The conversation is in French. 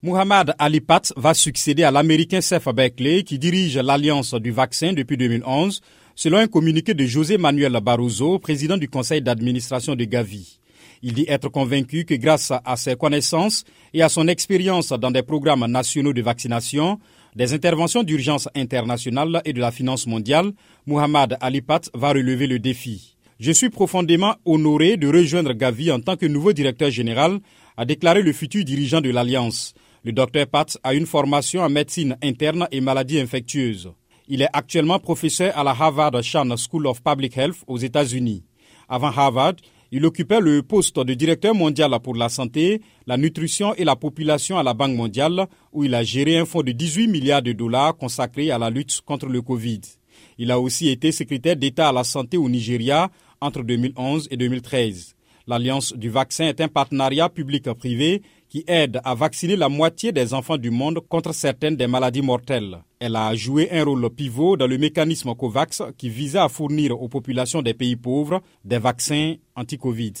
Muhammad Ali Pat va succéder à l'américain Seth Berkeley qui dirige l'Alliance du vaccin depuis 2011, selon un communiqué de José Manuel Barroso, président du conseil d'administration de Gavi. Il dit être convaincu que grâce à ses connaissances et à son expérience dans des programmes nationaux de vaccination, des interventions d'urgence internationales et de la finance mondiale, Muhammad Ali Pat va relever le défi. Je suis profondément honoré de rejoindre Gavi en tant que nouveau directeur général, a déclaré le futur dirigeant de l'Alliance. Le docteur Pat a une formation en médecine interne et maladies infectieuses. Il est actuellement professeur à la Harvard Chan School of Public Health aux États-Unis. Avant Harvard, il occupait le poste de directeur mondial pour la santé, la nutrition et la population à la Banque mondiale, où il a géré un fonds de 18 milliards de dollars consacré à la lutte contre le Covid. Il a aussi été secrétaire d'État à la santé au Nigeria entre 2011 et 2013. L'Alliance du vaccin est un partenariat public-privé qui aide à vacciner la moitié des enfants du monde contre certaines des maladies mortelles. Elle a joué un rôle pivot dans le mécanisme COVAX qui visait à fournir aux populations des pays pauvres des vaccins anti-Covid.